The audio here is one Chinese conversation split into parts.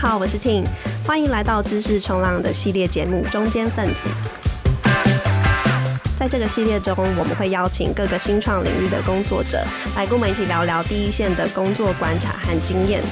好，我是 Ting，欢迎来到知识冲浪的系列节目《中间分子》。在这个系列中，我们会邀请各个新创领域的工作者来跟我们一起聊聊第一线的工作观察和经验。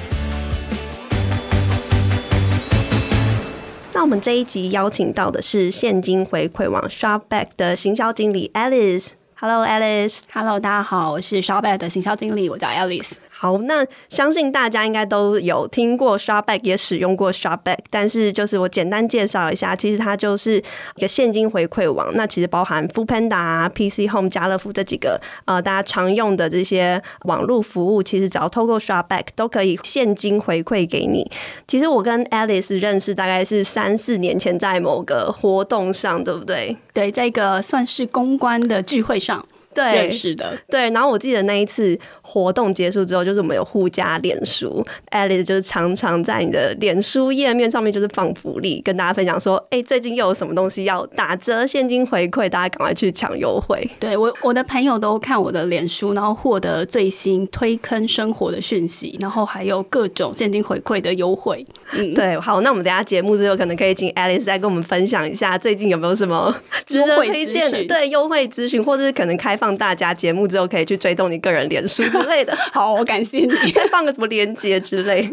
那我们这一集邀请到的是现金回馈网 Shopback 的行销经理 Alice。Hello，Alice。Hello，大家好，我是 Shopback 的行销经理，我叫 Alice。好，那相信大家应该都有听过 Shopback，也使用过 Shopback，但是就是我简单介绍一下，其实它就是一个现金回馈网。那其实包含 Foodpanda 啊、PC Home、家乐福这几个呃大家常用的这些网络服务，其实只要透过 Shopback 都可以现金回馈给你。其实我跟 Alice 认识大概是三四年前，在某个活动上，对不对？对，在一个算是公关的聚会上。对，是的，对。然后我记得那一次活动结束之后，就是我们有互加脸书，Alice 就是常常在你的脸书页面上面就是放福利，跟大家分享说，哎，最近又有什么东西要打折，现金回馈，大家赶快去抢优惠。对，我，我的朋友都看我的脸书，然后获得最新推坑生活的讯息，然后还有各种现金回馈的优惠。嗯，对，好，那我们等下节目之后可能可以请 Alice 再跟我们分享一下，最近有没有什么 值得推荐的？对，优惠咨询，或者是可能开放。让大家节目之后可以去追踪你个人脸书之类的。好，我感谢你。再放个什么链接之类。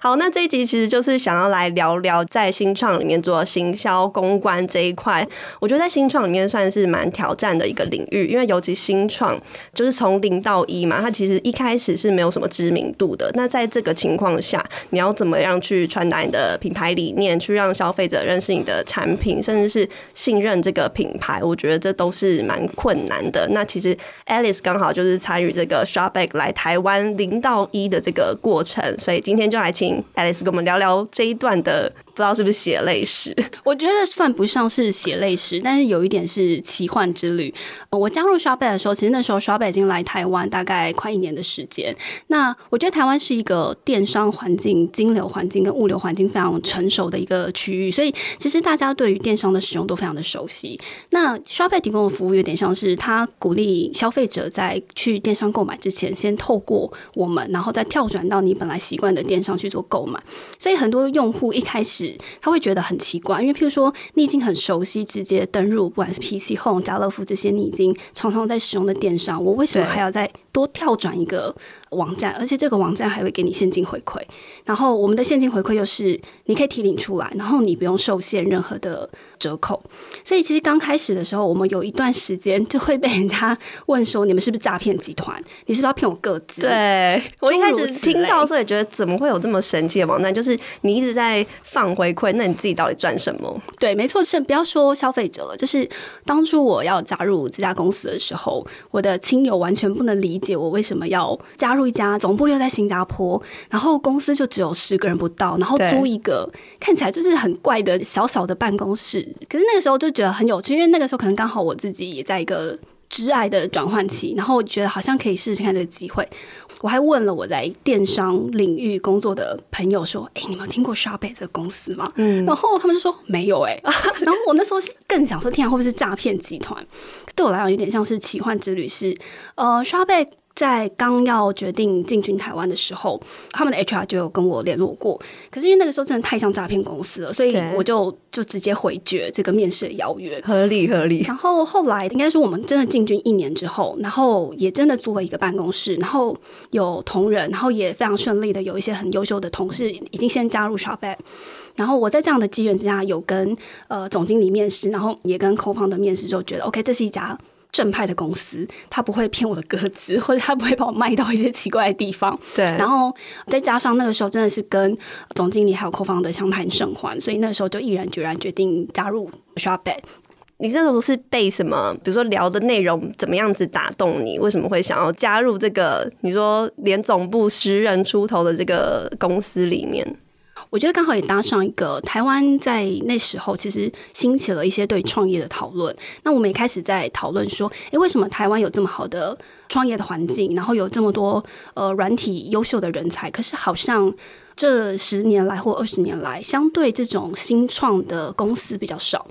好，那这一集其实就是想要来聊聊在新创里面做行销公关这一块。我觉得在新创里面算是蛮挑战的一个领域，因为尤其新创就是从零到一嘛，它其实一开始是没有什么知名度的。那在这个情况下，你要怎么样去传达你的品牌理念，去让消费者认识你的产品，甚至是信任这个品牌？我觉得这都是蛮困难的。那其实 Alice 刚好就是参与这个 Shopback 来台湾零到一的这个过程，所以今天就来请 Alice 跟我们聊聊这一段的。不知道是不是血泪史？我觉得算不上是血泪史，但是有一点是奇幻之旅。我加入 Shop 贝的时候，其实那时候 Shop 贝已经来台湾大概快一年的时间。那我觉得台湾是一个电商环境、金流环境跟物流环境非常成熟的一个区域，所以其实大家对于电商的使用都非常的熟悉。那 Shop 贝提供的服务有点像是他鼓励消费者在去电商购买之前，先透过我们，然后再跳转到你本来习惯的电商去做购买。所以很多用户一开始。他会觉得很奇怪，因为譬如说你已经很熟悉直接登入，不管是 PC Home、家乐福这些你已经常常在使用的电商，我为什么还要再多跳转一个网站？而且这个网站还会给你现金回馈，然后我们的现金回馈又是你可以提领出来，然后你不用受限任何的折扣。所以其实刚开始的时候，我们有一段时间就会被人家问说：“你们是不是诈骗集团？你是不是要骗我个资？”对，我一开始听到时候也觉得怎么会有这么神奇的网站？就是你一直在放。回馈，那你自己到底赚什么？对，没错，是不要说消费者了，就是当初我要加入这家公司的时候，我的亲友完全不能理解我为什么要加入一家总部又在新加坡，然后公司就只有十个人不到，然后租一个看起来就是很怪的小小的办公室。可是那个时候就觉得很有趣，因为那个时候可能刚好我自己也在一个挚爱的转换期，然后我觉得好像可以试试看这个机会。我还问了我在电商领域工作的朋友说：“哎、欸，你们有听过 Shopback 这个公司吗？”嗯，然后他们就说没有、欸。哎，然后我那时候是更想说：“天啊，会不会是诈骗集团？”对我来讲，有点像是奇幻之旅。是呃，Shopback。在刚要决定进军台湾的时候，他们的 HR 就有跟我联络过。可是因为那个时候真的太像诈骗公司了，所以我就就直接回绝这个面试的邀约。合理合理。然后后来应该说我们真的进军一年之后，然后也真的租了一个办公室，然后有同仁，然后也非常顺利的有一些很优秀的同事已经先加入 Shopback。然后我在这样的机缘之下，有跟呃总经理面试，然后也跟 Co-founder 面试，就觉得 OK，这是一家。正派的公司，他不会骗我的歌词，或者他不会把我卖到一些奇怪的地方。对，然后再加上那个时候真的是跟总经理还有 co-founder 相谈甚欢，所以那个时候就毅然决然决定加入 Shopback。你这种是被什么？比如说聊的内容怎么样子打动你？为什么会想要加入这个？你说连总部十人出头的这个公司里面？我觉得刚好也搭上一个台湾在那时候其实兴起了一些对创业的讨论。那我们也开始在讨论说，诶，为什么台湾有这么好的创业的环境，然后有这么多呃软体优秀的人才，可是好像这十年来或二十年来，相对这种新创的公司比较少。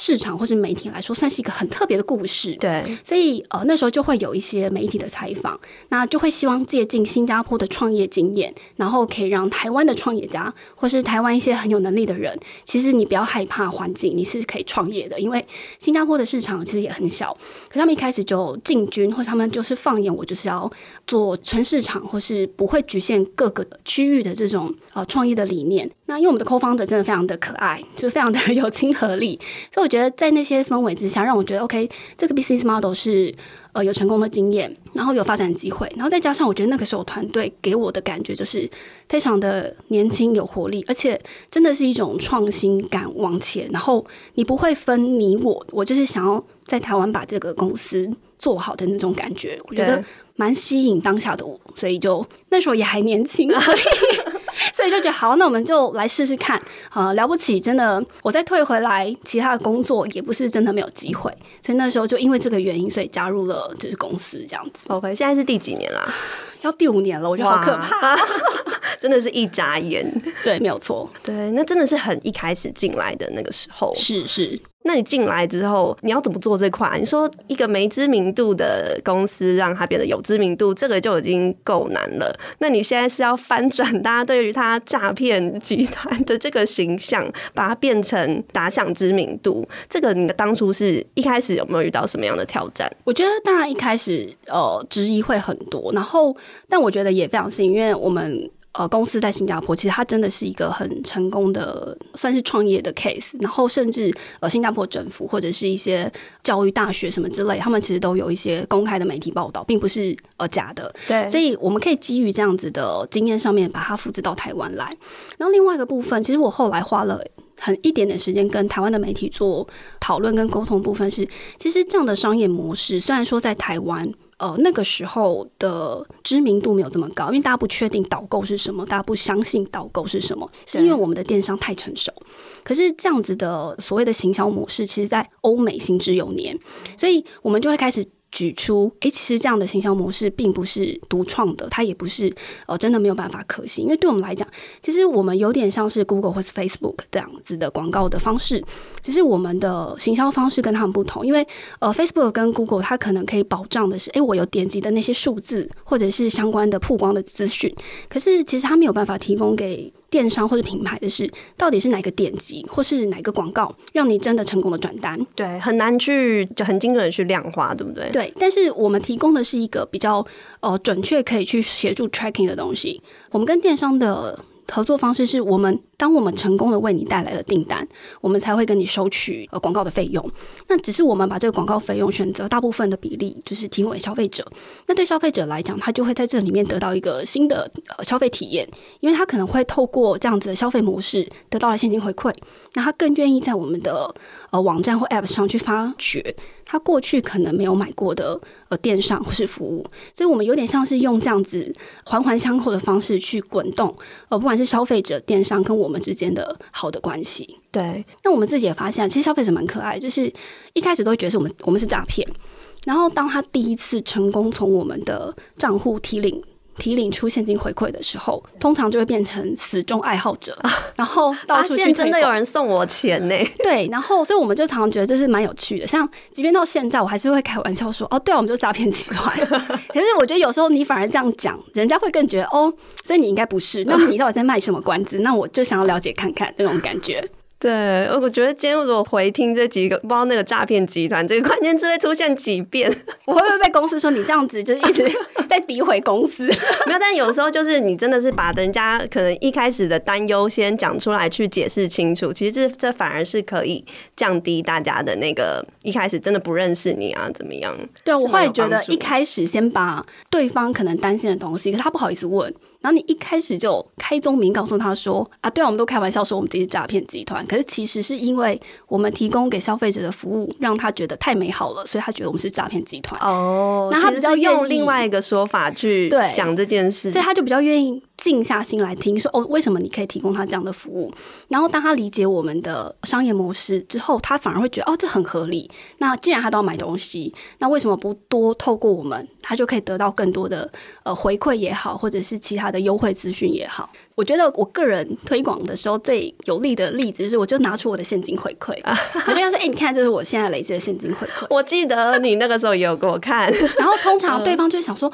市场或是媒体来说，算是一个很特别的故事。对，所以呃那时候就会有一些媒体的采访，那就会希望借鉴新加坡的创业经验，然后可以让台湾的创业家或是台湾一些很有能力的人，其实你不要害怕环境，你是可以创业的，因为新加坡的市场其实也很小，可他们一开始就进军，或者他们就是放眼我就是要做全市场，或是不会局限各个区域的这种呃创业的理念。那因为我们的 co-founder 真的非常的可爱，就是非常的 有亲和力，所以我觉得在那些氛围之下，让我觉得 OK，这个 business model 是呃有成功的经验，然后有发展机会，然后再加上我觉得那个时候团队给我的感觉就是非常的年轻有活力，而且真的是一种创新感往前，然后你不会分你我，我就是想要在台湾把这个公司做好的那种感觉，我觉得蛮吸引当下的我，所以就那时候也还年轻。所 以所以就觉得好，那我们就来试试看。呃，了不起，真的，我再退回来，其他的工作也不是真的没有机会。所以那时候就因为这个原因，所以加入了就是公司这样子。OK，现在是第几年啦？要第五年了，我觉得好可怕，真的是一眨眼。对，没有错。对，那真的是很一开始进来的那个时候。是是。那你进来之后，你要怎么做这块？你说一个没知名度的公司，让它变得有知名度，这个就已经够难了。那你现在是要翻转大家对于他诈骗集团的这个形象，把它变成打响知名度。这个你的当初是一开始有没有遇到什么样的挑战？我觉得当然一开始呃质疑会很多，然后但我觉得也非常幸运，因为我们。呃，公司在新加坡，其实它真的是一个很成功的，算是创业的 case。然后，甚至呃，新加坡政府或者是一些教育大学什么之类，他们其实都有一些公开的媒体报道，并不是呃假的。对，所以我们可以基于这样子的经验上面，把它复制到台湾来。然后，另外一个部分，其实我后来花了很一点点时间跟台湾的媒体做讨论跟沟通，部分是，其实这样的商业模式，虽然说在台湾。呃，那个时候的知名度没有这么高，因为大家不确定导购是什么，大家不相信导购是什么，是因为我们的电商太成熟。可是这样子的所谓的行销模式，其实在欧美行之有年，所以我们就会开始。举出，诶，其实这样的行销模式并不是独创的，它也不是呃真的没有办法可行。因为对我们来讲，其实我们有点像是 Google 或是 Facebook 这样子的广告的方式，只是我们的行销方式跟他们不同。因为呃，Facebook 跟 Google 它可能可以保障的是，诶，我有点击的那些数字或者是相关的曝光的资讯，可是其实它没有办法提供给。电商或者品牌的是，到底是哪个点击，或是哪个广告，让你真的成功的转单？对，很难去就很精准的去量化，对不对？对，但是我们提供的是一个比较呃准确可以去协助 tracking 的东西。我们跟电商的。合作方式是我们，当我们成功的为你带来了订单，我们才会跟你收取呃广告的费用。那只是我们把这个广告费用选择大部分的比例，就是提供给消费者。那对消费者来讲，他就会在这里面得到一个新的呃消费体验，因为他可能会透过这样子的消费模式得到了现金回馈，那他更愿意在我们的呃网站或 App 上去发掘。他过去可能没有买过的呃电商或是服务，所以我们有点像是用这样子环环相扣的方式去滚动，呃，不管是消费者、电商跟我们之间的好的关系。对，那我们自己也发现，其实消费者蛮可爱，就是一开始都会觉得是我们我们是诈骗，然后当他第一次成功从我们的账户提领。提领出现金回馈的时候，通常就会变成死忠爱好者，然后到处去真的有人送我钱呢。对，然后所以我们就常常觉得这是蛮有趣的。像即便到现在，我还是会开玩笑说：“哦，对啊，我们就是诈骗集团。”可是我觉得有时候你反而这样讲，人家会更觉得哦，所以你应该不是。那么你到底在卖什么关子？那我就想要了解看看那种感觉。对，我觉得今天如果回听这几个，不知道那个诈骗集团这个关键字会出现几遍，我会不会被公司说你这样子就是一直 在诋毁公司？没有，但有时候就是你真的是把人家可能一开始的担忧先讲出来，去解释清楚，其实这这反而是可以降低大家的那个一开始真的不认识你啊怎么样？对，我会觉得一开始先把对方可能担心的东西，可是他不好意思问。然后你一开始就开宗明告诉他说啊，对啊，我们都开玩笑说我们自己是诈骗集团，可是其实是因为我们提供给消费者的服务让他觉得太美好了，所以他觉得我们是诈骗集团。哦，那他比较用另外一个说法去讲这件事，所以他就比较愿意静下心来听说，哦，为什么你可以提供他这样的服务？然后当他理解我们的商业模式之后，他反而会觉得哦，这很合理。那既然他都要买东西，那为什么不多透过我们，他就可以得到更多的呃回馈也好，或者是其他的优惠资讯也好？我觉得我个人推广的时候最有利的例子就是，我就拿出我的现金回馈，我就要说，哎、欸，你看，这是我现在累积的现金回馈。我记得你那个时候也有给我看，然后通常对方就会想说。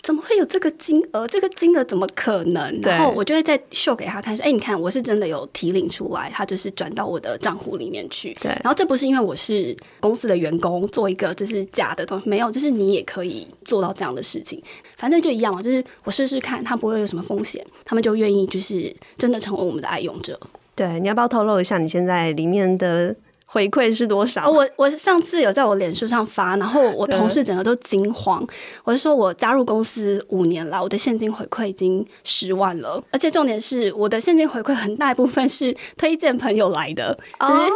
怎么会有这个金额？这个金额怎么可能？然后我就会再秀给他看，说：“哎，你看，我是真的有提领出来，他就是转到我的账户里面去。”对。然后这不是因为我是公司的员工做一个就是假的东西，没有，就是你也可以做到这样的事情。反正就一样嘛，就是我试试看，他不会有什么风险，他们就愿愿意就是真的成为我们的爱用者。对，你要不要透露一下你现在里面的？回馈是多少？我我上次有在我脸书上发，然后我同事整个都惊慌。我是说我加入公司五年了，我的现金回馈已经十万了，而且重点是我的现金回馈很大一部分是推荐朋友来的。哦，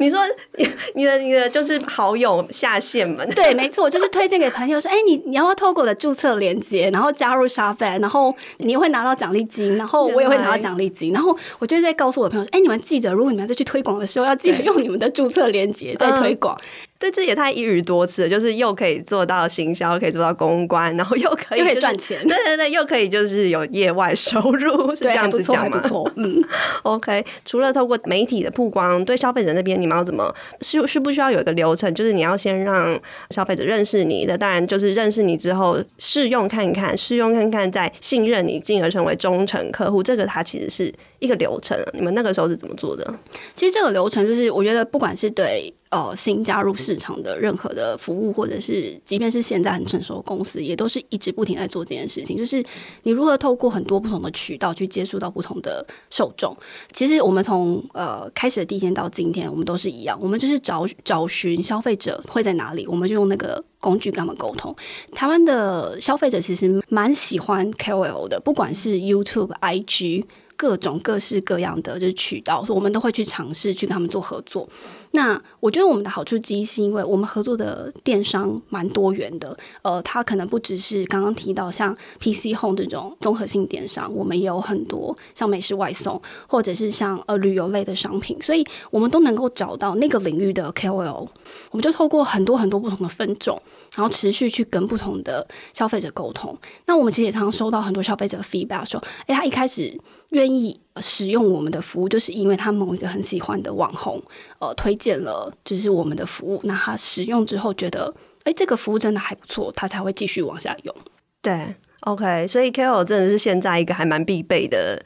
你说你你的你的就是好友下线们？对，没错，就是推荐给朋友说，哎、欸，你你要不要透过我的注册链接，然后加入 Shopback，然后你会拿到奖励金，然后我也会拿到奖励金，然后我就在告诉我的朋友说，哎、欸，你们记得，如果你们要再去推广的时候，要记得用你们的注册链接在推广。嗯对，这也太一语多次了，就是又可以做到行销，可以做到公关，然后又可以、就是、赚钱，对对对，又可以就是有业外收入，是这样子讲吗？不错，嗯，OK。除了透过媒体的曝光，对消费者那边你们要怎么需需不需要有一个流程？就是你要先让消费者认识你的，当然就是认识你之后试用看看，试用看看再信任你，进而成为忠诚客户。这个它其实是一个流程。你们那个时候是怎么做的？其实这个流程就是我觉得不管是对。呃，新加入市场的任何的服务，或者是即便是现在很成熟的公司，也都是一直不停在做这件事情。就是你如何透过很多不同的渠道去接触到不同的受众。其实我们从呃开始的第一天到今天，我们都是一样，我们就是找找寻消费者会在哪里，我们就用那个工具跟他们沟通。台湾的消费者其实蛮喜欢 KOL 的，不管是 YouTube、IG。各种各式各样的就是渠道，我们都会去尝试去跟他们做合作。那我觉得我们的好处之一是因为我们合作的电商蛮多元的，呃，它可能不只是刚刚提到像 PC Home 这种综合性电商，我们也有很多像美食外送或者是像呃旅游类的商品，所以我们都能够找到那个领域的 KOL，我们就透过很多很多不同的分众，然后持续去跟不同的消费者沟通。那我们其实也常常收到很多消费者的 feedback 说，诶，他一开始。愿意使用我们的服务，就是因为他某一个很喜欢的网红，呃，推荐了就是我们的服务。那他使用之后觉得，哎，这个服务真的还不错，他才会继续往下用。对，OK，所以 KOL 真的是现在一个还蛮必备的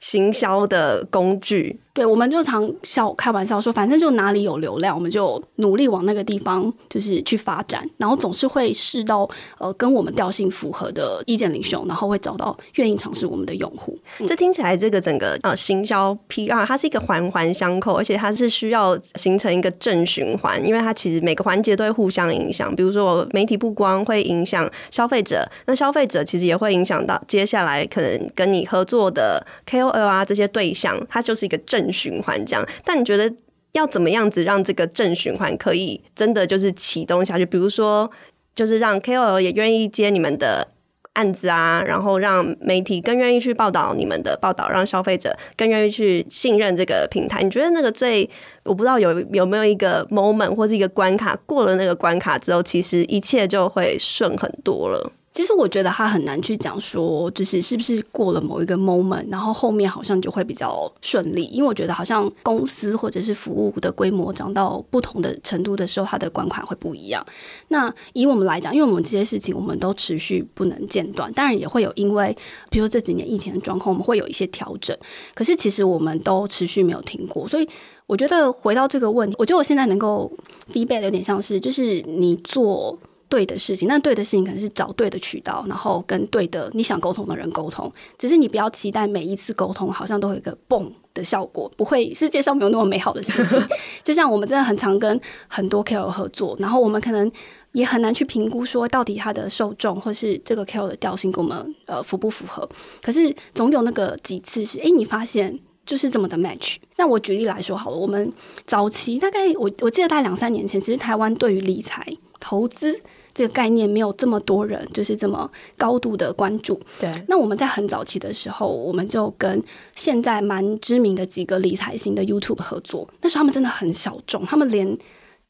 行销的工具。对，我们就常笑开玩笑说，反正就哪里有流量，我们就努力往那个地方就是去发展，然后总是会试到呃跟我们调性符合的意见领袖，然后会找到愿意尝试我们的用户。这听起来这个整个呃行销 PR 它是一个环环相扣，而且它是需要形成一个正循环，因为它其实每个环节都会互相影响。比如说媒体曝光会影响消费者，那消费者其实也会影响到接下来可能跟你合作的 KOL 啊这些对象，它就是一个正。循环这样，但你觉得要怎么样子让这个正循环可以真的就是启动下去？比如说，就是让 KOL 也愿意接你们的案子啊，然后让媒体更愿意去报道你们的报道，让消费者更愿意去信任这个平台。你觉得那个最，我不知道有有没有一个 moment 或是一个关卡，过了那个关卡之后，其实一切就会顺很多了。其实我觉得他很难去讲说，就是是不是过了某一个 moment，然后后面好像就会比较顺利。因为我觉得好像公司或者是服务的规模涨到不同的程度的时候，它的管款会不一样。那以我们来讲，因为我们这些事情我们都持续不能间断，当然也会有因为，比如说这几年疫情的状况，我们会有一些调整。可是其实我们都持续没有停过，所以我觉得回到这个问题，我觉得我现在能够 feedback 有点像是，就是你做。对的事情，那对的事情可能是找对的渠道，然后跟对的你想沟通的人沟通。只是你不要期待每一次沟通好像都有一个蹦的效果，不会，世界上没有那么美好的事情。就像我们真的很常跟很多 KOL 合作，然后我们可能也很难去评估说到底他的受众或是这个 KOL 的调性跟我们呃符不符合。可是总有那个几次是，哎，你发现就是这么的 match。那我举例来说好了，我们早期大概我我记得大概两三年前，其实台湾对于理财。投资这个概念没有这么多人，就是这么高度的关注。对，那我们在很早期的时候，我们就跟现在蛮知名的几个理财型的 YouTube 合作。那时候他们真的很小众，他们连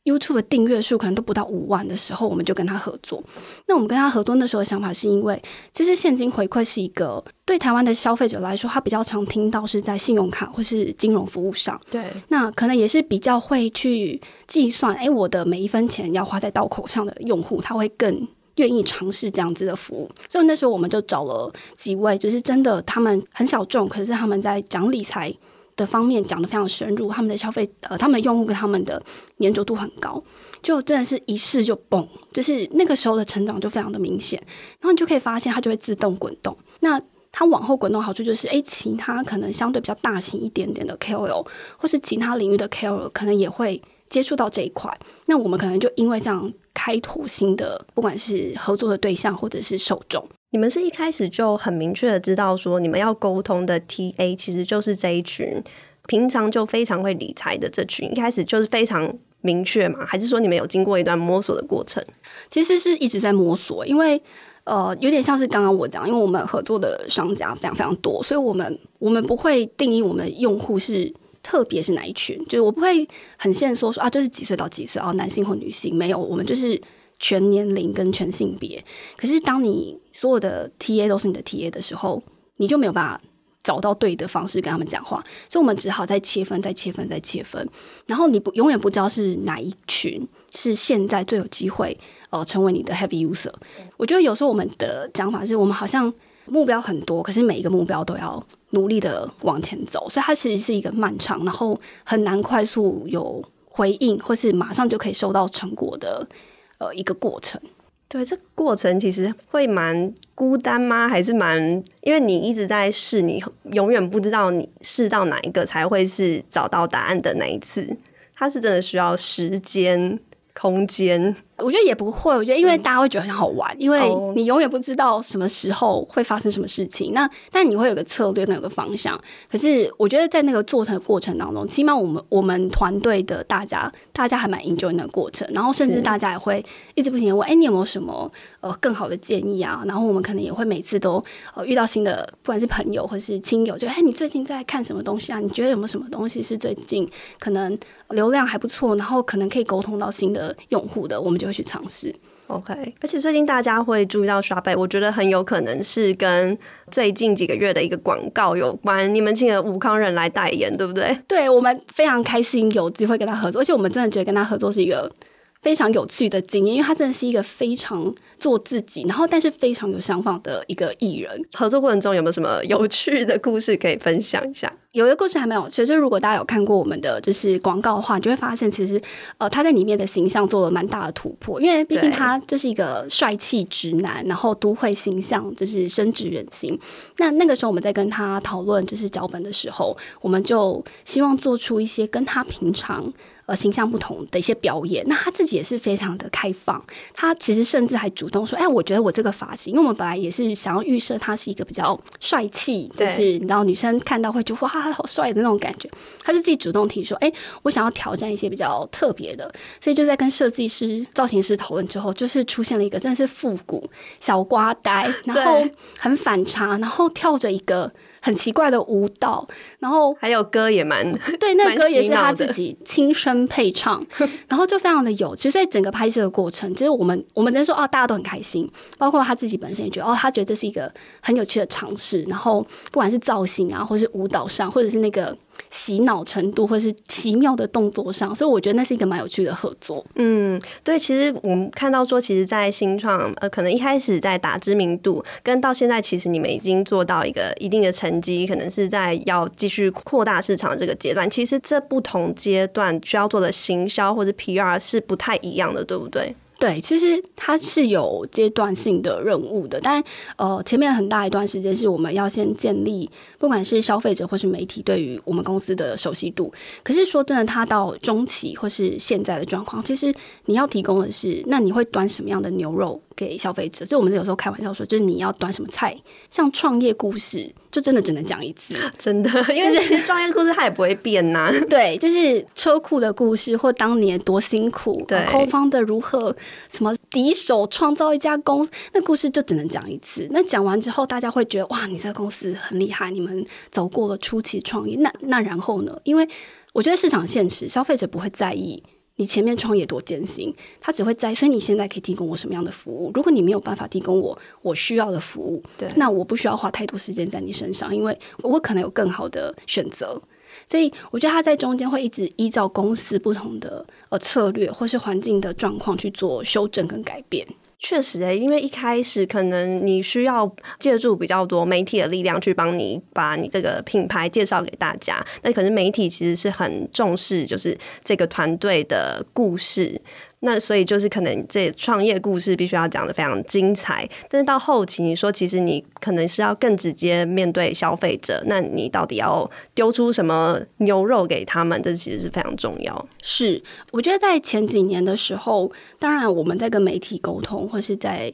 YouTube 的订阅数可能都不到五万的时候，我们就跟他合作。那我们跟他合作那时候的想法是因为，其实现金回馈是一个对台湾的消费者来说，他比较常听到是在信用卡或是金融服务上。对，那可能也是比较会去计算，哎，我的每一分钱要花在刀口上的用户，他会更愿意尝试这样子的服务。所以那时候我们就找了几位，就是真的他们很小众，可是他们在讲理财。的方面讲得非常深入，他们的消费呃，他们的用户跟他们的粘着度很高，就真的是一试就蹦，就是那个时候的成长就非常的明显，然后你就可以发现它就会自动滚动。那它往后滚动好处就是，诶，其他可能相对比较大型一点点的 KOL 或是其他领域的 KOL 可能也会接触到这一块，那我们可能就因为这样开拓新的，不管是合作的对象或者是受众。你们是一开始就很明确的知道说，你们要沟通的 TA 其实就是这一群平常就非常会理财的这群，一开始就是非常明确嘛？还是说你们有经过一段摸索的过程？其实是一直在摸索，因为呃，有点像是刚刚我讲，因为我们合作的商家非常非常多，所以我们我们不会定义我们用户是特别是哪一群，就是我不会很限缩说啊，就是几岁到几岁啊，男性或女性，没有，我们就是。全年龄跟全性别，可是当你所有的 TA 都是你的 TA 的时候，你就没有办法找到对的方式跟他们讲话，所以我们只好再切分、再切分、再切分。然后你不永远不知道是哪一群是现在最有机会呃成为你的 heavy user。我觉得有时候我们的讲法是我们好像目标很多，可是每一个目标都要努力的往前走，所以它其实是一个漫长，然后很难快速有回应，或是马上就可以收到成果的。呃，一个过程，对，这过程其实会蛮孤单吗？还是蛮，因为你一直在试，你永远不知道你试到哪一个才会是找到答案的那一次，它是真的需要时间。空间，我觉得也不会。我觉得，因为大家会觉得很好玩，嗯、因为你永远不知道什么时候会发生什么事情。那但你会有个策略，跟有个方向。可是，我觉得在那个做成的过程当中，起码我们我们团队的大家，大家还蛮 enjoy 那个过程。然后，甚至大家也会一直不停的问：“哎，你有没有什么呃更好的建议啊？”然后，我们可能也会每次都呃遇到新的，不管是朋友或是亲友，就哎，你最近在看什么东西啊？你觉得有没有什么东西是最近可能流量还不错，然后可能可以沟通到新的。用户的，我们就会去尝试。OK，而且最近大家会注意到 ShopBack，我觉得很有可能是跟最近几个月的一个广告有关。你们请了吴康人来代言，对不对？对，我们非常开心有机会跟他合作，而且我们真的觉得跟他合作是一个非常有趣的经验，因为他真的是一个非常。做自己，然后但是非常有想法的一个艺人。合作过程中有没有什么有趣的故事可以分享一下？有一个故事还蛮有趣，就是如果大家有看过我们的就是广告的话，你就会发现其实呃他在里面的形象做了蛮大的突破，因为毕竟他就是一个帅气直男，然后都会形象就是深植人心。那那个时候我们在跟他讨论就是脚本的时候，我们就希望做出一些跟他平常呃形象不同的一些表演。那他自己也是非常的开放，他其实甚至还主动。说，哎，我觉得我这个发型，因为我们本来也是想要预设他是一个比较帅气，就是你知道女生看到会觉得哇，好帅的那种感觉。他就自己主动提说，哎，我想要挑战一些比较特别的，所以就在跟设计师、造型师讨论之后，就是出现了一个真的是复古小瓜呆，然后很反差，然后跳着一个。很奇怪的舞蹈，然后还有歌也蛮 对，那歌也是他自己亲身配唱，然后就非常的有。趣。所以整个拍摄的过程，其实我们我们能说哦，大家都很开心，包括他自己本身也觉得哦，他觉得这是一个很有趣的尝试。然后不管是造型啊，或是舞蹈上，或者是那个。洗脑程度，或是奇妙的动作上，所以我觉得那是一个蛮有趣的合作。嗯，对，其实我们看到说，其实，在新创，呃，可能一开始在打知名度，跟到现在，其实你们已经做到一个一定的成绩，可能是在要继续扩大市场这个阶段。其实这不同阶段需要做的行销或者 PR 是不太一样的，对不对？对，其实它是有阶段性的任务的，但呃，前面很大一段时间是我们要先建立，不管是消费者或是媒体对于我们公司的熟悉度。可是说真的，它到中期或是现在的状况，其实你要提供的是，那你会端什么样的牛肉给消费者？这我们有时候开玩笑说，就是你要端什么菜，像创业故事。就真的只能讲一次，真的，因为其实创业故事它也不会变呐、啊。对，就是车库的故事，或当年多辛苦，对，Co-founder 如何什么敌手创造一家公司，那故事就只能讲一次。那讲完之后，大家会觉得哇，你这个公司很厉害，你们走过了初期创业。那那然后呢？因为我觉得市场现实，消费者不会在意。你前面创业多艰辛，他只会在，所以你现在可以提供我什么样的服务？如果你没有办法提供我我需要的服务，对，那我不需要花太多时间在你身上，因为我可能有更好的选择。所以我觉得他在中间会一直依照公司不同的呃策略或是环境的状况去做修正跟改变。确实诶、因为一开始可能你需要借助比较多媒体的力量去帮你把你这个品牌介绍给大家，那可是媒体其实是很重视就是这个团队的故事。那所以就是可能这创业故事必须要讲得非常精彩，但是到后期你说其实你可能是要更直接面对消费者，那你到底要丢出什么牛肉给他们？这其实是非常重要。是，我觉得在前几年的时候，当然我们在跟媒体沟通或是在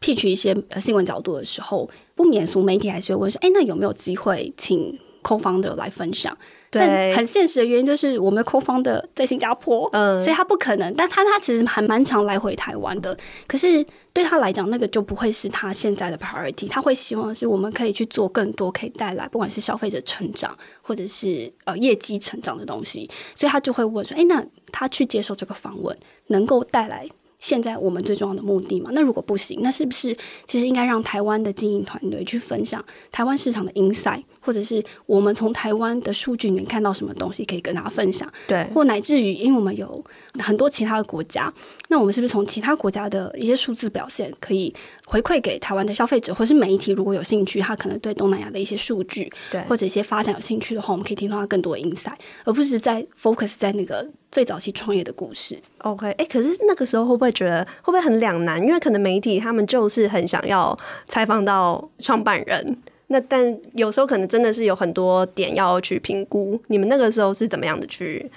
pitch 一些新闻角度的时候，不免俗媒体还是会问说：“哎，那有没有机会请 co-founder 来分享？”但很现实的原因就是我们的 co-founder 在新加坡，嗯，所以他不可能。但他他其实还蛮常来回台湾的。可是对他来讲，那个就不会是他现在的 priority。他会希望是我们可以去做更多可以带来不管是消费者成长或者是呃业绩成长的东西。所以他就会问说：“哎，那他去接受这个访问，能够带来？”现在我们最重要的目的吗，那如果不行，那是不是其实应该让台湾的经营团队去分享台湾市场的 insight，或者是我们从台湾的数据里面看到什么东西可以跟大家分享？对，或乃至于，因为我们有很多其他的国家，那我们是不是从其他国家的一些数字表现可以回馈给台湾的消费者，或是媒体？如果有兴趣，他可能对东南亚的一些数据，对，或者一些发展有兴趣的话，我们可以听到他更多的 insight，而不是在 focus 在那个。最早期创业的故事，OK，哎、欸，可是那个时候会不会觉得会不会很两难？因为可能媒体他们就是很想要采访到创办人，那但有时候可能真的是有很多点要去评估。你们那个时候是怎么样的去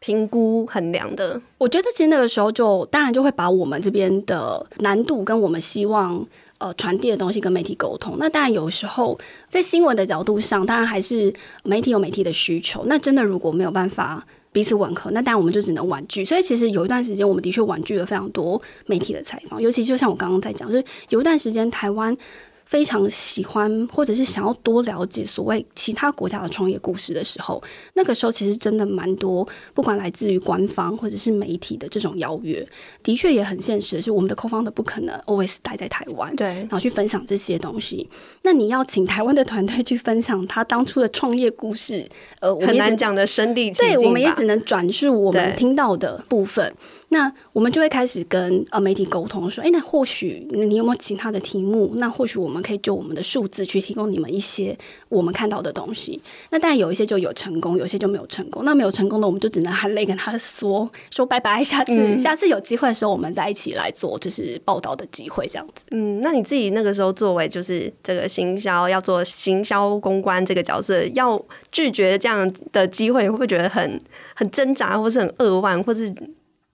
评估衡量的？我觉得其实那个时候就当然就会把我们这边的难度跟我们希望呃传递的东西跟媒体沟通。那当然有时候在新闻的角度上，当然还是媒体有媒体的需求。那真的如果没有办法。彼此吻合，那当然我们就只能婉拒。所以其实有一段时间，我们的确婉拒了非常多媒体的采访，尤其就像我刚刚在讲，就是有一段时间台湾。非常喜欢，或者是想要多了解所谓其他国家的创业故事的时候，那个时候其实真的蛮多，不管来自于官方或者是媒体的这种邀约，的确也很现实，是我们的 co-founder 不可能 always 待在台湾，对，然后去分享这些东西。那你要请台湾的团队去分享他当初的创业故事，呃，我们很难讲的身临其境，对，我们也只能转述我们听到的部分。那我们就会开始跟呃媒体沟通，说，哎，那或许你有没有其他的题目？那或许我们可以就我们的数字去提供你们一些我们看到的东西。那当然有一些就有成功，有些就没有成功。那没有成功的，我们就只能含泪跟他说说拜拜，下次、嗯、下次有机会的时候，我们再一起来做就是报道的机会这样子。嗯，那你自己那个时候作为就是这个行销要做行销公关这个角色，要拒绝这样的机会，会不会觉得很很挣扎，或是很扼腕，或是？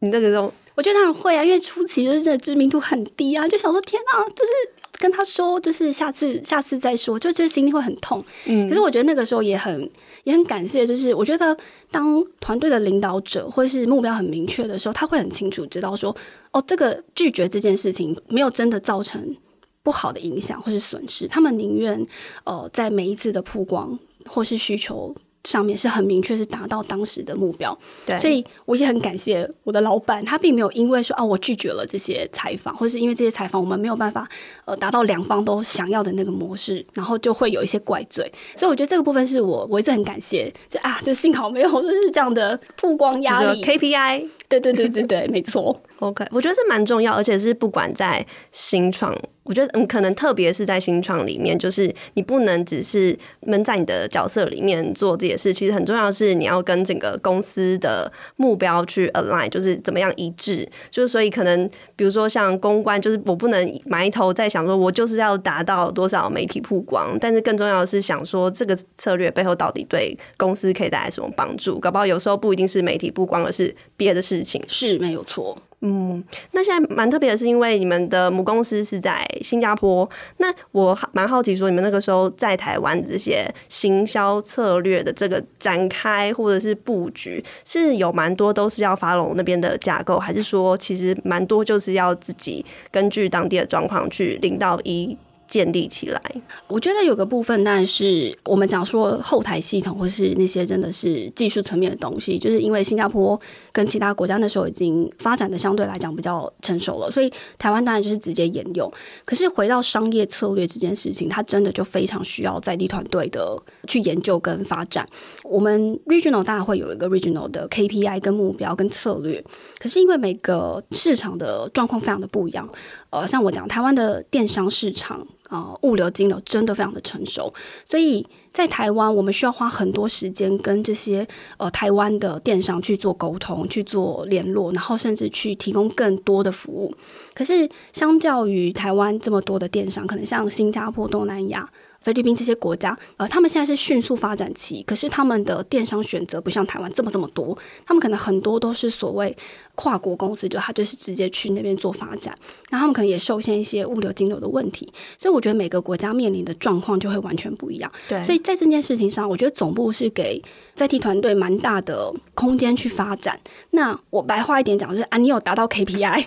你那个时候，我觉得当然会啊，因为初期就是这知名度很低啊，就想说天啊，就是跟他说，就是下次下次再说，就觉得心里会很痛。嗯，可是我觉得那个时候也很也很感谢，就是我觉得当团队的领导者或是目标很明确的时候，他会很清楚知道说，哦，这个拒绝这件事情没有真的造成不好的影响或是损失，他们宁愿呃在每一次的曝光或是需求。上面是很明确，是达到当时的目标。对，所以我也很感谢我的老板，他并没有因为说啊，我拒绝了这些采访，或是因为这些采访我们没有办法呃达到两方都想要的那个模式，然后就会有一些怪罪。所以我觉得这个部分是我我一直很感谢，就啊，就幸好没有 就是这样的曝光压力 KPI。对对对对对，没错。OK，我觉得这蛮重要，而且是不管在新创。我觉得嗯，可能特别是在新创里面，就是你不能只是闷在你的角色里面做这些事。其实很重要的是，你要跟整个公司的目标去 align，就是怎么样一致。就是所以可能，比如说像公关，就是我不能埋头在想说，我就是要达到多少媒体曝光。但是更重要的是想说，这个策略背后到底对公司可以带来什么帮助？搞不好有时候不一定是媒体曝光，而是别的事事情，是没有错。嗯，那现在蛮特别的是，因为你们的母公司是在新加坡。那我蛮好奇，说你们那个时候在台湾这些行销策略的这个展开或者是布局，是有蛮多都是要 follow 那边的架构，还是说其实蛮多就是要自己根据当地的状况去零到一？建立起来，我觉得有个部分，但是 我们讲说后台系统或是那些真的是技术层面的东西，就是因为新加坡跟其他国家那时候已经发展的相对来讲比较成熟了，所以台湾当然就是直接沿用。可是回到商业策略这件事情，它真的就非常需要在地团队的去研究跟发展。我们 regional 当然会有一个 regional 的 KPI 跟目标跟策略，可是因为每个市场的状况非常的不一样，呃，像我讲台湾的电商市场。呃，物流金流真的非常的成熟，所以在台湾，我们需要花很多时间跟这些呃台湾的电商去做沟通、去做联络，然后甚至去提供更多的服务。可是，相较于台湾这么多的电商，可能像新加坡、东南亚。菲律宾这些国家，呃，他们现在是迅速发展期，可是他们的电商选择不像台湾这么这么多，他们可能很多都是所谓跨国公司，就他就是直接去那边做发展，那他们可能也受限一些物流金流的问题，所以我觉得每个国家面临的状况就会完全不一样。对，所以在这件事情上，我觉得总部是给在地团队蛮大的空间去发展。那我白话一点讲，就是啊，你有达到 KPI，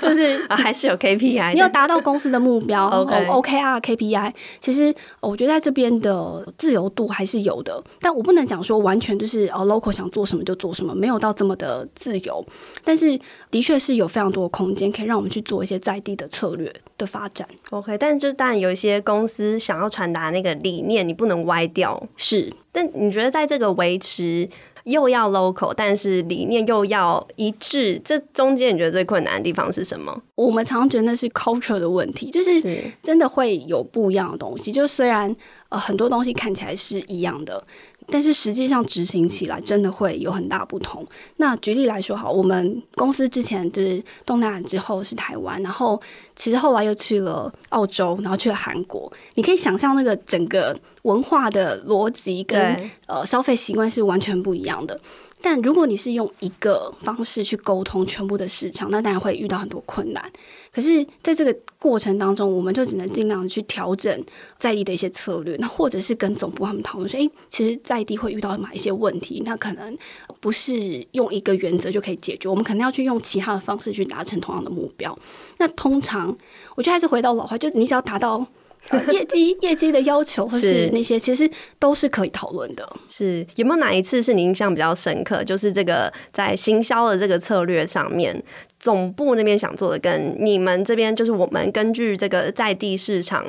就是啊，还是有 KPI，你有达到公司的目标 OK OKR KPI，其实。我觉得在这边的自由度还是有的，但我不能讲说完全就是哦，local 想做什么就做什么，没有到这么的自由。但是的确是有非常多的空间，可以让我们去做一些在地的策略的发展。OK，但是就当然有一些公司想要传达那个理念，你不能歪掉。是，但你觉得在这个维持又要 local，但是理念又要一致，这中间你觉得最困难的地方是什么？我们常常觉得那是 culture 的问题，就是真的会有不一样的东西。就虽然呃很多东西看起来是一样的。但是实际上执行起来真的会有很大不同。那举例来说，好，我们公司之前就是东南亚之后是台湾，然后其实后来又去了澳洲，然后去了韩国。你可以想象那个整个文化的逻辑跟呃消费习惯是完全不一样的。但如果你是用一个方式去沟通全部的市场，那当然会遇到很多困难。可是，在这个过程当中，我们就只能尽量去调整在地的一些策略，那或者是跟总部他们讨论说，诶，其实在地会遇到哪一些问题，那可能不是用一个原则就可以解决，我们可能要去用其他的方式去达成同样的目标。那通常，我觉得还是回到老话，就你只要达到。呃、业绩业绩的要求，或是那些，其实都是可以讨论的。是有没有哪一次是你印象比较深刻？就是这个在行销的这个策略上面，总部那边想做的，跟你们这边，就是我们根据这个在地市场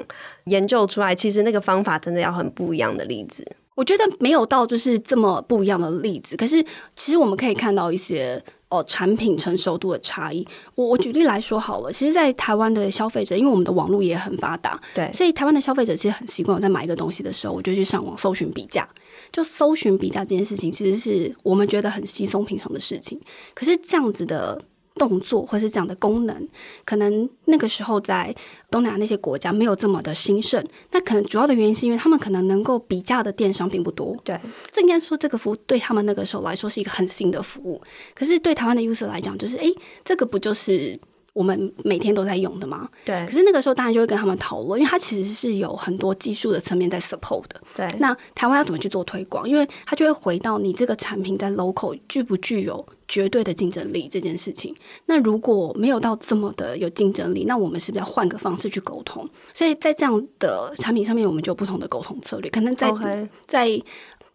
研究出来，其实那个方法真的要很不一样的例子。我觉得没有到就是这么不一样的例子，可是其实我们可以看到一些。哦，产品成熟度的差异。我我举例来说好了，其实，在台湾的消费者，因为我们的网络也很发达，对，所以台湾的消费者其实很习惯我在买一个东西的时候，我就去上网搜寻比价。就搜寻比价这件事情，其实是我们觉得很稀松平常的事情。可是这样子的。动作或是这样的功能，可能那个时候在东南亚那些国家没有这么的兴盛。那可能主要的原因是因为他们可能能够比价的电商并不多。对，这应该说这个服务对他们那个时候来说是一个很新的服务。可是对台湾的 user 来讲，就是诶，这个不就是我们每天都在用的嘛？对。可是那个时候当然就会跟他们讨论，因为它其实是有很多技术的层面在 support 的。对。那台湾要怎么去做推广？因为它就会回到你这个产品在 local 具不具有。绝对的竞争力这件事情，那如果没有到这么的有竞争力，那我们是不是要换个方式去沟通？所以在这样的产品上面，我们就有不同的沟通策略。可能在 Okay. 在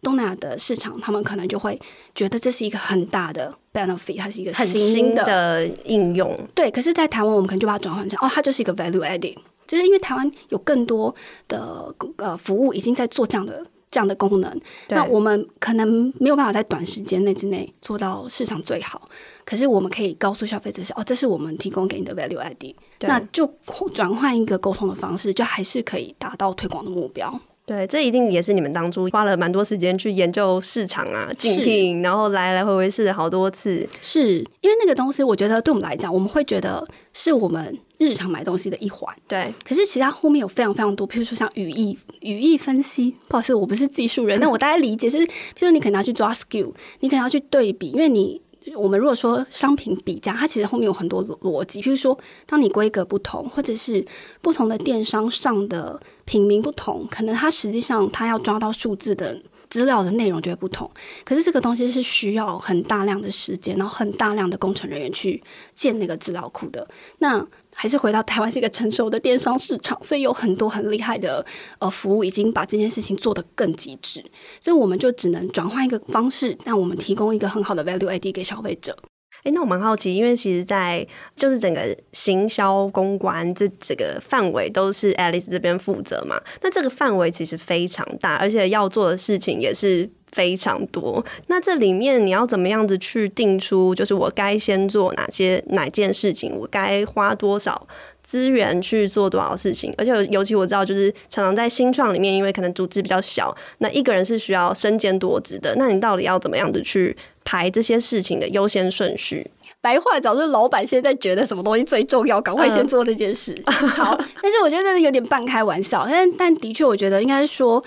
东南亚的市场，他们可能就会觉得这是一个很大的 benefit，它是一个新很新的应用。对，可是，在台湾，我们可能就把它转换成哦，它就是一个 value adding，就是因为台湾有更多的呃服务已经在做这样的。这样的功能，那我们可能没有办法在短时间内之内做到市场最好，可是我们可以告诉消费者是哦，这是我们提供给你的 value adding，那就转换一个沟通的方式，就还是可以达到推广的目标。对，这一定也是你们当初花了蛮多时间去研究市场啊，竞聘，然后来来回回试了好多次。是因为那个东西，我觉得对我们来讲，我们会觉得是我们日常买东西的一环。对，可是其他后面有非常非常多，譬如说像语义、语义分析。不好意思，我不是技术人，但我大概理解是，譬如说你可能要去抓 skill，你可能要去对比，因为你。我们如果说商品比价，它其实后面有很多逻辑，譬如说，当你规格不同，或者是不同的电商上的品名不同，可能它实际上它要抓到数字的资料的内容就会不同。可是这个东西是需要很大量的时间，然后很大量的工程人员去建那个资料库的。那还是回到台湾是一个成熟的电商市场，所以有很多很厉害的呃服务已经把这件事情做得更极致，所以我们就只能转换一个方式，让我们提供一个很好的 value add 给消费者。哎，那我蛮好奇，因为其实，在就是整个行销公关这这个范围都是 Alice 这边负责嘛，那这个范围其实非常大，而且要做的事情也是。非常多，那这里面你要怎么样子去定出，就是我该先做哪些哪件事情，我该花多少资源去做多少事情，而且尤其我知道，就是常常在新创里面，因为可能组织比较小，那一个人是需要身兼多职的，那你到底要怎么样子去排这些事情的优先顺序？白话讲就是老板现在觉得什么东西最重要，赶快先做那件事。嗯、好，但是我觉得有点半开玩笑，但但的确，我觉得应该说。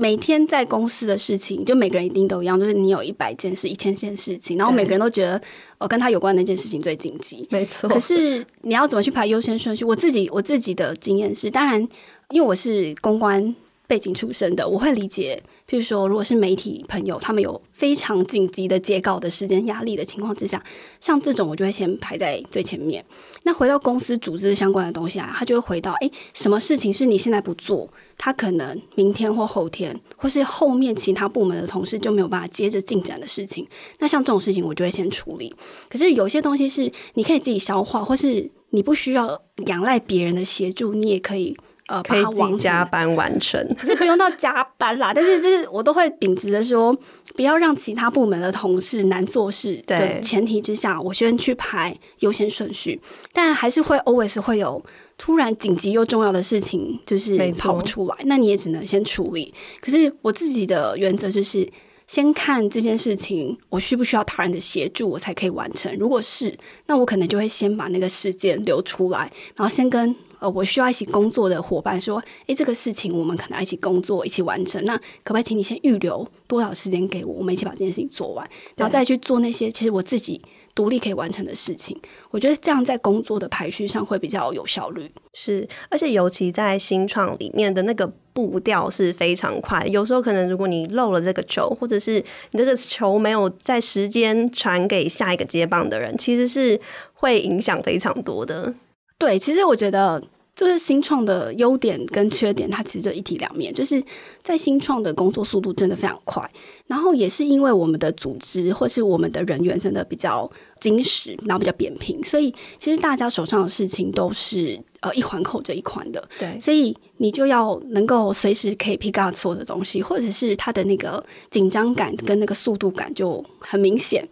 每天在公司的事情，就每个人一定都一样，就是你有一百件事、一千件事情，然后每个人都觉得，哦，跟他有关的那件事情最紧急。没错。可是你要怎么去排优先顺序？我自己我自己的经验是，当然，因为我是公关背景出身的，我会理解。譬如说，如果是媒体朋友，他们有非常紧急的截稿的时间压力的情况之下，像这种我就会先排在最前面。那回到公司组织相关的东西啊，他就会回到：诶，什么事情是你现在不做，他可能明天或后天，或是后面其他部门的同事就没有办法接着进展的事情。那像这种事情，我就会先处理。可是有些东西是你可以自己消化，或是你不需要仰赖别人的协助，你也可以。呃，可以自己加班完成，可是不用到加班啦。但是就是我都会秉持着说，不要让其他部门的同事难做事的前提之下，我先去排优先顺序。但还是会 always 会有突然紧急又重要的事情，就是跑出来，那你也只能先处理。可是我自己的原则就是，先看这件事情我需不需要他人的协助，我才可以完成。如果是，那我可能就会先把那个事件留出来，然后先跟。呃，我需要一起工作的伙伴说，诶，这个事情我们可能要一起工作，一起完成。那可不可以请你先预留多少时间给我，我们一起把这件事情做完，然后再去做那些其实我自己独立可以完成的事情。我觉得这样在工作的排序上会比较有效率。是，而且尤其在新创里面的那个步调是非常快。有时候可能如果你漏了这个球，或者是你这个球没有在时间传给下一个接棒的人，其实是会影响非常多的。对，其实我觉得就是新创的优点跟缺点，它其实就一体两面。就是在新创的工作速度真的非常快，然后也是因为我们的组织或是我们的人员真的比较精实，然后比较扁平，所以其实大家手上的事情都是呃一环扣着一环的。对，所以你就要能够随时可以 pick up 所有的东西，或者是它的那个紧张感跟那个速度感就很明显。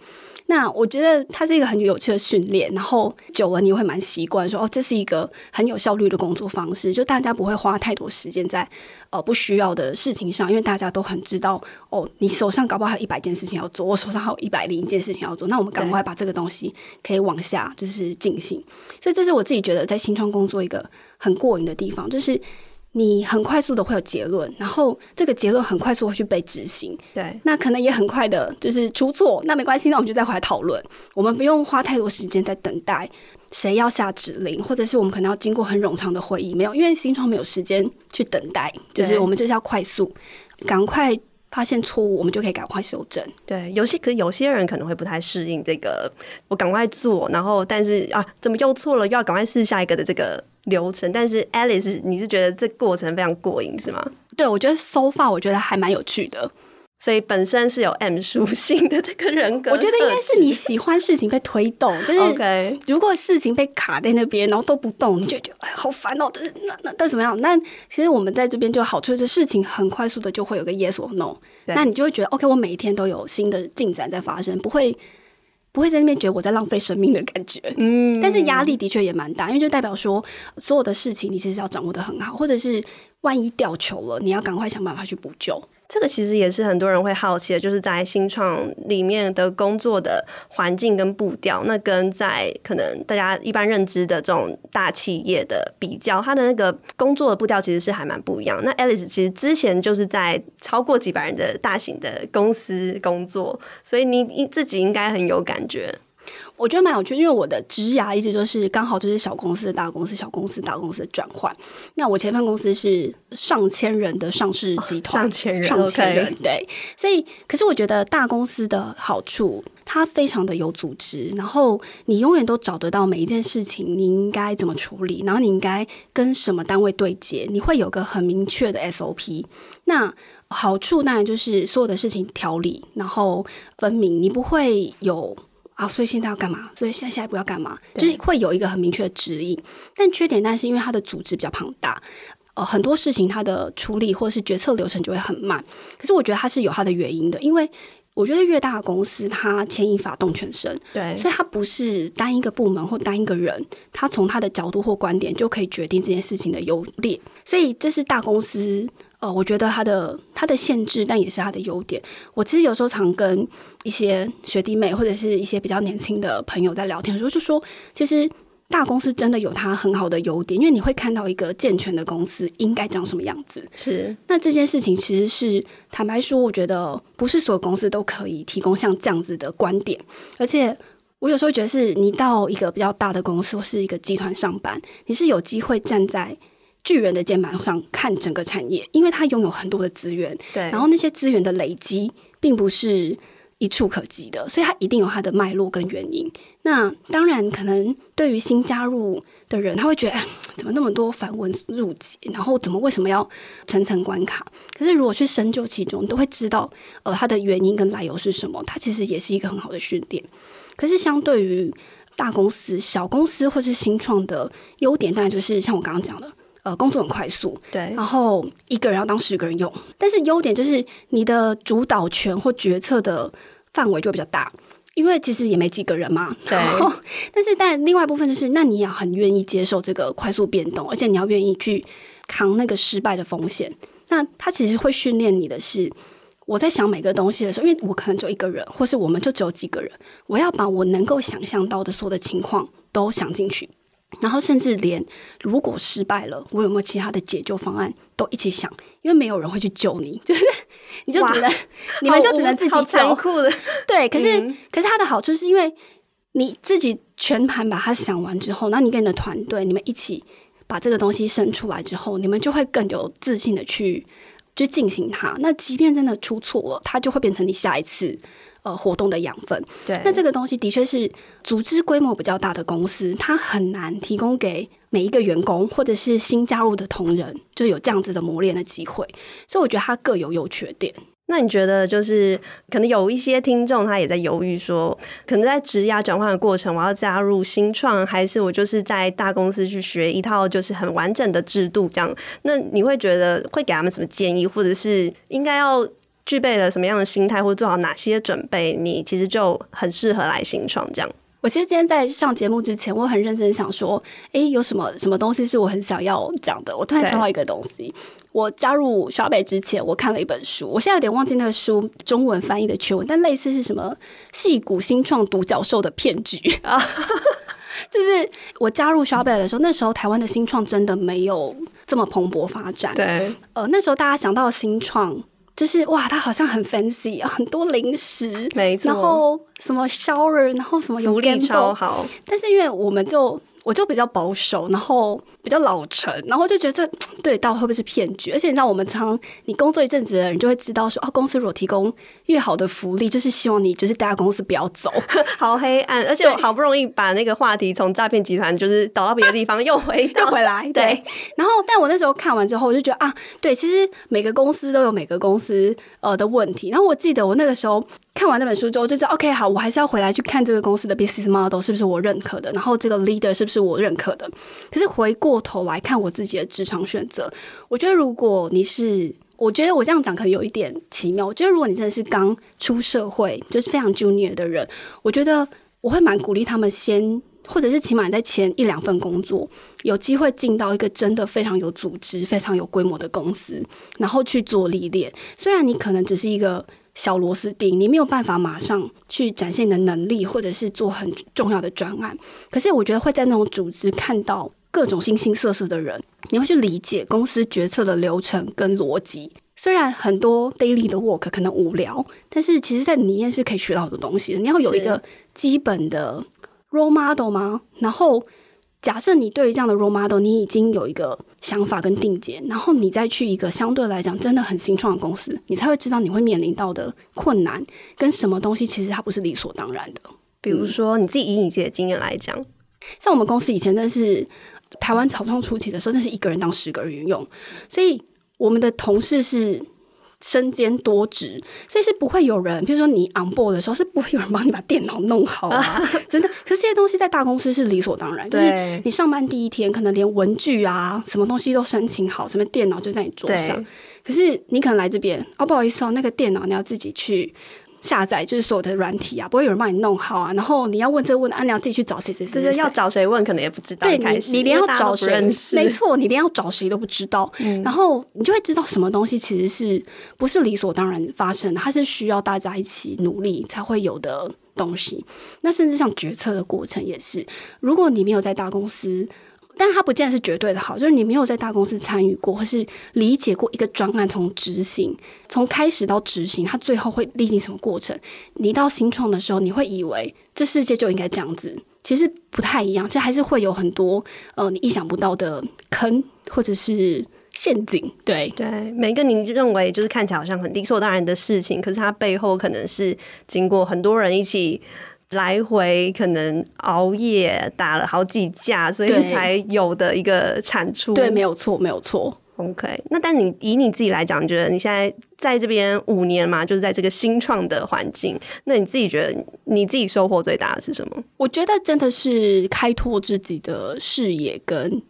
那我觉得它是一个很有趣的训练，然后久了你会蛮习惯说哦，这是一个很有效率的工作方式，就大家不会花太多时间在呃不需要的事情上，因为大家都很知道哦，你手上搞不好有一百件事情要做，我手上还有一百零一件事情要做，那我们赶快把这个东西可以往下就是进行，所以这是我自己觉得在新创工作一个很过瘾的地方，就是。你很快速的会有结论，然后这个结论很快速会去被执行。对，那可能也很快的，就是出错，那没关系，那我们就再回来讨论。我们不用花太多时间在等待谁要下指令，或者是我们可能要经过很冗长的会议，没有，因为新创没有时间去等待，就是我们就是要快速，赶快发现错误，我们就可以赶快修正。对，有些可有些人可能会不太适应这个，我赶快做，然后但是啊，怎么又错了，又要赶快试下一个的这个。流程，但是 Alice，你是觉得这过程非常过瘾是吗？对，我觉得 so far 我觉得还蛮有趣的，所以本身是有 M 属性的这个人格，我觉得应该是你喜欢事情被推动，就是 OK。如果事情被卡在那边，然后都不动，你就觉得哎，好烦哦。但是那那但怎么样？那其实我们在这边就好处，就是事情很快速的就会有个 yes or no，那你就会觉得 OK，我每一天都有新的进展在发生，不会。不会在那边觉得我在浪费生命的感觉，嗯，但是压力的确也蛮大，因为就代表说所有的事情你其实要掌握的很好，或者是万一掉球了，你要赶快想办法去补救。这个其实也是很多人会好奇的，就是在新创里面的工作的环境跟步调，那跟在可能大家一般认知的这种大企业的比较，它的那个工作的步调其实是还蛮不一样。那 Alice 其实之前就是在超过几百人的大型的公司工作，所以你你自己应该很有感觉。我觉得蛮有趣，因为我的职涯一直就是刚好就是小公司、大公司、小公司、大公司的转换。那我前份公司是上千人的上市集团，上千人，上千人对。所以，可是我觉得大公司的好处，它非常的有组织，然后你永远都找得到每一件事情你应该怎么处理，然后你应该跟什么单位对接，你会有个很明确的 SOP。那好处当然就是所有的事情条理，然后分明，你不会有。啊，所以现在要干嘛？所以现在下一步要干嘛？就是会有一个很明确的指引。但缺点，但是因为它的组织比较庞大，呃，很多事情它的处理或者是决策流程就会很慢。可是我觉得它是有它的原因的，因为我觉得越大的公司，它牵一发动全身，对，所以它不是单一个部门或单一个人，他从他的角度或观点就可以决定这件事情的优劣。所以这是大公司。呃，我觉得它的它的限制，但也是它的优点。我其实有时候常跟一些学弟妹或者是一些比较年轻的朋友在聊天的时候，就说，其实大公司真的有它很好的优点，因为你会看到一个健全的公司应该长什么样子。是，那这件事情其实是坦白说，我觉得不是所有公司都可以提供像这样子的观点。而且我有时候觉得，是你到一个比较大的公司或是一个集团上班，你是有机会站在。巨人的肩膀上看整个产业，因为它拥有很多的资源，对，然后那些资源的累积并不是一触可及的，所以它一定有它的脉络跟原因。那当然，可能对于新加入的人，他会觉得，哎，怎么那么多繁文缛节，然后怎么为什么要层层关卡？可是如果去深究其中，都会知道，呃，它的原因跟来由是什么。它其实也是一个很好的训练。可是相对于大公司、小公司或是新创的优点，当然就是像我刚刚讲的。呃，工作很快速，对，然后一个人要当十个人用，但是优点就是你的主导权或决策的范围就比较大，因为其实也没几个人嘛，对。但是，但另外一部分就是，那你要很愿意接受这个快速变动，而且你要愿意去扛那个失败的风险。那他其实会训练你的是，我在想每个东西的时候，因为我可能就一个人，或是我们就只有几个人，我要把我能够想象到的所有的情况都想进去。然后甚至连如果失败了，我有没有其他的解救方案都一起想，因为没有人会去救你，就是你就只能 你们就只能自己救。残酷的，对。可是、嗯、可是它的好处是因为你自己全盘把它想完之后，然后你跟你的团队，你们一起把这个东西生出来之后，你们就会更有自信的去去进行它。那即便真的出错了，它就会变成你下一次。呃，活动的养分。对，那这个东西的确是组织规模比较大的公司，它很难提供给每一个员工或者是新加入的同仁，就有这样子的磨练的机会。所以我觉得它各有优缺点。那你觉得，就是可能有一些听众他也在犹豫说，可能在职涯转换的过程，我要加入新创，还是我就是在大公司去学一套就是很完整的制度这样？那你会觉得会给他们什么建议，或者是应该要？具备了什么样的心态，或做好哪些准备，你其实就很适合来新创这样。我其实今天在上节目之前，我很认真想说，哎，有什么什么东西是我很想要讲的？我突然想到一个东西。我加入刷贝之前，我看了一本书，我现在有点忘记那个书中文翻译的全文，但类似是什么“戏骨新创独角兽的骗局 ”啊，就是我加入刷贝的时候，那时候台湾的新创真的没有这么蓬勃发展。对，呃，那时候大家想到新创。就是哇，它好像很 fancy 啊，很多零食，没错，然后什么 shower，然后什么有福利超好，但是因为我们就我就比较保守，然后。比较老成，然后就觉得这 对到会不会是骗局？而且你知道，我们常你工作一阵子的人就会知道说，哦，公司如果提供越好的福利，就是希望你就是大家公司不要走，好黑暗。而且我好不容易把那个话题从诈骗集团就是导到别的地方，又回 又回来。对，然后但我那时候看完之后，我就觉得啊，对，其实每个公司都有每个公司呃的问题。然后我记得我那个时候看完那本书之后，就知道 OK，好，我还是要回来去看这个公司的 business model 是不是我认可的，然后这个 leader 是不是我认可的。可是回过。头来看我自己的职场选择，我觉得如果你是，我觉得我这样讲可能有一点奇妙。我觉得如果你真的是刚出社会，就是非常 junior 的人，我觉得我会蛮鼓励他们先或者是起码在前一两份工作，有机会进到一个真的非常有组织、非常有规模的公司，然后去做历练。虽然你可能只是一个小螺丝钉，你没有办法马上去展现你的能力，或者是做很重要的专案，可是我觉得会在那种组织看到各种形形色色的人，你会去理解公司决策的流程跟逻辑。虽然很多 daily 的 work 可能无聊，但是其实在里面是可以学到很多东西的。你要有一个基本的 role model 吗？然后假设你对于这样的 role model，你已经有一个想法跟定见，然后你再去一个相对来讲真的很新创的公司，你才会知道你会面临到的困难跟什么东西，其实它不是理所当然的。比如说，你自己以你自己的经验来讲，像我们公司以前真的是台湾草创初期的时候，真是一个人当十个人用，所以。我们的同事是身兼多职，所以是不会有人，比如说你 on board 的时候，是不会有人帮你把电脑弄好啊，真的。可是这些东西在大公司是理所当然，就是你上班第一天，可能连文具啊，什么东西都申请好，什么电脑就在你桌上。可是你可能来这边，哦，不好意思哦，那个电脑你要自己去。下载就是所有的软体啊，不会有人帮你弄好啊。然后你要问这个问，啊，你要自己去找谁谁谁。就是要找谁问，可能也不知道。对，你你连要找谁，没错，你连要找谁都不知道。嗯。然后你就会知道什么东西其实是不是理所当然发生的，它是需要大家一起努力才会有的东西。那甚至像决策的过程也是，如果你没有在大公司。但是它不见得是绝对的好，就是你没有在大公司参与过，或是理解过一个专案从执行，从开始到执行，它最后会历经什么过程？你到新创的时候，你会以为这世界就应该这样子，其实不太一样，其实还是会有很多呃你意想不到的坑或者是陷阱。对对，每个你认为就是看起来好像很理所当然的事情，可是它背后可能是经过很多人一起。来回可能熬夜打了好几架，所以才有的一个产出。对，没有错，没有错。OK，那但你以你自己来讲，你觉得你现在在这边五年嘛，就是在这个新创的环境，那你自己觉得你自己收获最大的是什么？我觉得真的是开拓自己的视野跟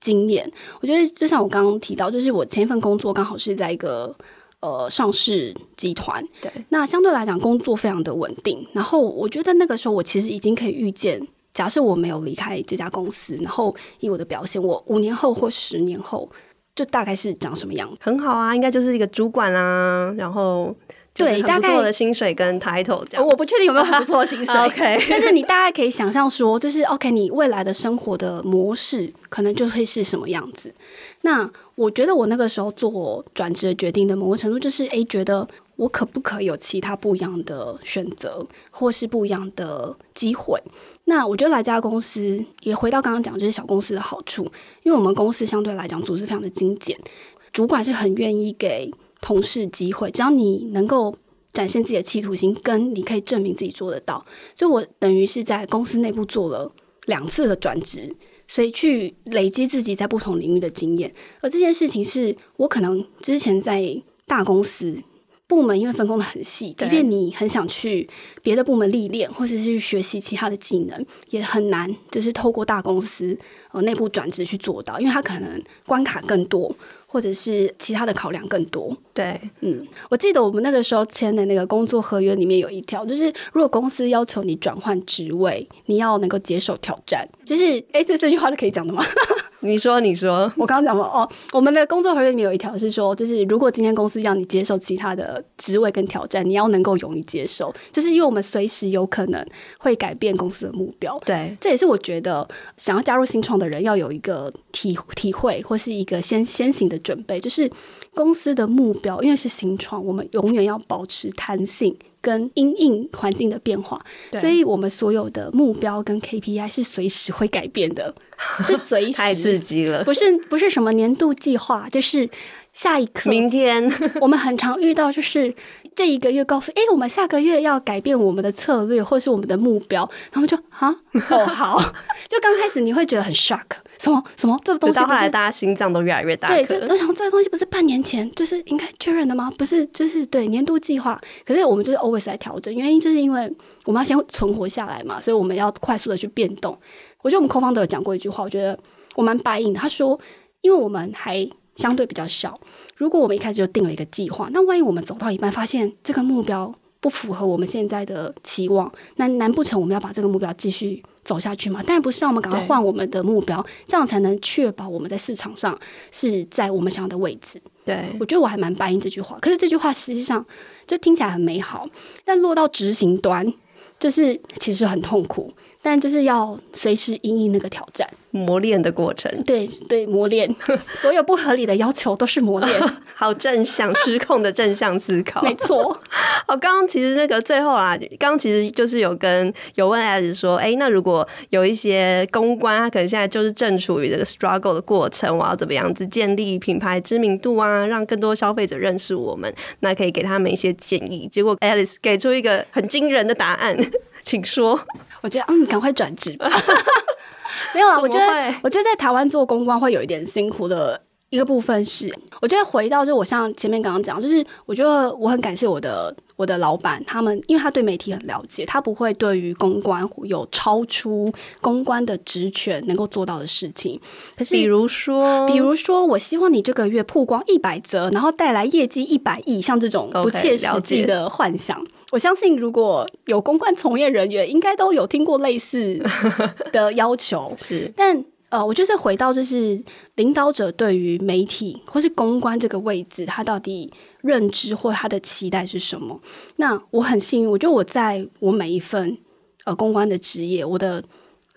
经验。我觉得就像我刚刚提到，就是我前一份工作刚好是在一个。呃，上市集团，对，那相对来讲工作非常的稳定。然后我觉得那个时候我其实已经可以预见，假设我没有离开这家公司，然后以我的表现，我五年后或十年后就大概是长什么样。很好啊，应该就是一个主管啊，然后。对，大概的薪水跟 title 这样，我不确定有没有很不错的薪水。OK，但是你大概可以想象说，就是 OK，你未来的生活的模式可能就会是什么样子。那我觉得我那个时候做转职的决定的某个程度，就是诶，觉得我可不可以有其他不一样的选择，或是不一样的机会？那我觉得来这家公司也回到刚刚讲，就是小公司的好处，因为我们公司相对来讲组织非常的精简，主管是很愿意给。同事机会，只要你能够展现自己的企图心，跟你可以证明自己做得到，所以我等于是在公司内部做了两次的转职，所以去累积自己在不同领域的经验。而这件事情是我可能之前在大公司部门，因为分工的很细，即便你很想去别的部门历练，或者是去学习其他的技能，也很难，就是透过大公司呃内部转职去做到，因为它可能关卡更多。或者是其他的考量更多，对，嗯，我记得我们那个时候签的那个工作合约里面有一条，就是如果公司要求你转换职位，你要能够接受挑战。就是，哎，这这句话是可以讲的吗？你说，你说，我刚刚讲了哦。我们的工作合约里面有一条是说，就是如果今天公司让你接受其他的职位跟挑战，你要能够勇于接受，就是因为我们随时有可能会改变公司的目标。对，这也是我觉得想要加入新创的人要有一个体体会或是一个先先行的准备，就是公司的目标，因为是新创，我们永远要保持弹性。跟因应环境的变化，所以我们所有的目标跟 KPI 是随时会改变的，是随时。太刺激了，不是不是什么年度计划，就是下一刻，明天。我们很常遇到，就是这一个月告诉，哎，我们下个月要改变我们的策略，或是我们的目标，然后就啊，哦好，就刚开始你会觉得很 shock。什么什么？这个东西到后来大家心脏都越来越大。对，就我想这个东西不是半年前就是应该确认的吗？不是，就是对年度计划。可是我们就是 always 来调整，原因就是因为我们要先存活下来嘛，所以我们要快速的去变动。我觉得我们 co-founder 有讲过一句话，我觉得我蛮 buy in 的。他说，因为我们还相对比较小，如果我们一开始就定了一个计划，那万一我们走到一半发现这个目标不符合我们现在的期望，那难不成我们要把这个目标继续走下去吗？当然不是，让我们赶快换我们的目标，这样才能确保我们在市场上是在我们想要的位置。对，我觉得我还蛮白应这句话，可是这句话实际上就听起来很美好，但落到执行端，就是其实很痛苦。但就是要随时应应那个挑战，磨练的过程。对对，磨练，所有不合理的要求都是磨练。好正向，失控的正向思考，没错。好，刚刚其实那个最后啊，刚刚其实就是有跟有问 Alice 说，哎、欸，那如果有一些公关，他可能现在就是正处于这个 struggle 的过程，我要怎么样子建立品牌知名度啊，让更多消费者认识我们？那可以给他们一些建议。结果 Alice 给出一个很惊人的答案。请说，我觉得嗯，赶快转职吧。没有啊，我觉得我觉得在台湾做公关会有一点辛苦的一个部分是，我觉得回到就我像前面刚刚讲，就是我觉得我很感谢我的我的老板，他们因为他对媒体很了解，他不会对于公关有超出公关的职权能够做到的事情。可是比如说，比如说，我希望你这个月曝光一百则，然后带来业绩一百亿，像这种不切实际的幻想。Okay, 我相信，如果有公关从业人员，应该都有听过类似的 要求。是，但呃，我就是回到，就是领导者对于媒体或是公关这个位置，他到底认知或他的期待是什么？那我很幸运，我觉得我在我每一份呃公关的职业，我的。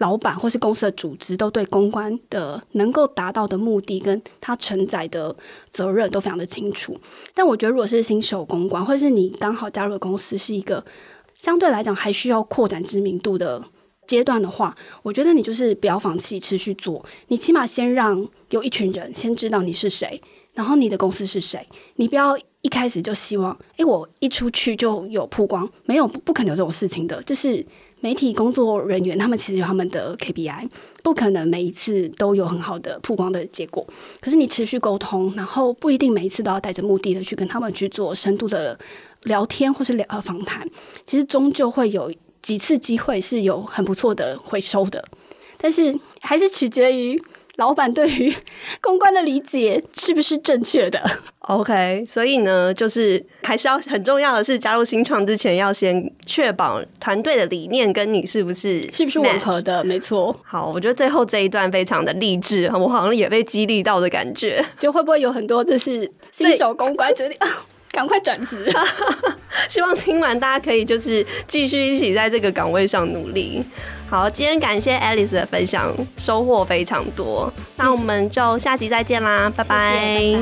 老板或是公司的组织都对公关的能够达到的目的跟他承载的责任都非常的清楚。但我觉得，如果是新手公关，或是你刚好加入的公司是一个相对来讲还需要扩展知名度的阶段的话，我觉得你就是不要放弃，持续做。你起码先让有一群人先知道你是谁，然后你的公司是谁。你不要一开始就希望，诶，我一出去就有曝光，没有，不可能有这种事情的，就是。媒体工作人员，他们其实有他们的 KPI，不可能每一次都有很好的曝光的结果。可是你持续沟通，然后不一定每一次都要带着目的的去跟他们去做深度的聊天或是聊访谈，其实终究会有几次机会是有很不错的回收的。但是还是取决于。老板对于公关的理解是不是正确的？OK，所以呢，就是还是要很重要的是，加入新创之前要先确保团队的理念跟你是不是是不是吻合的。没错。好，我觉得最后这一段非常的励志，我好像也被激励到的感觉。就会不会有很多就是新手公关决定啊，赶快转职？希望听完大家可以就是继续一起在这个岗位上努力。好，今天感谢 Alice 的分享，收获非常多。那我们就下集再见啦。拜拜。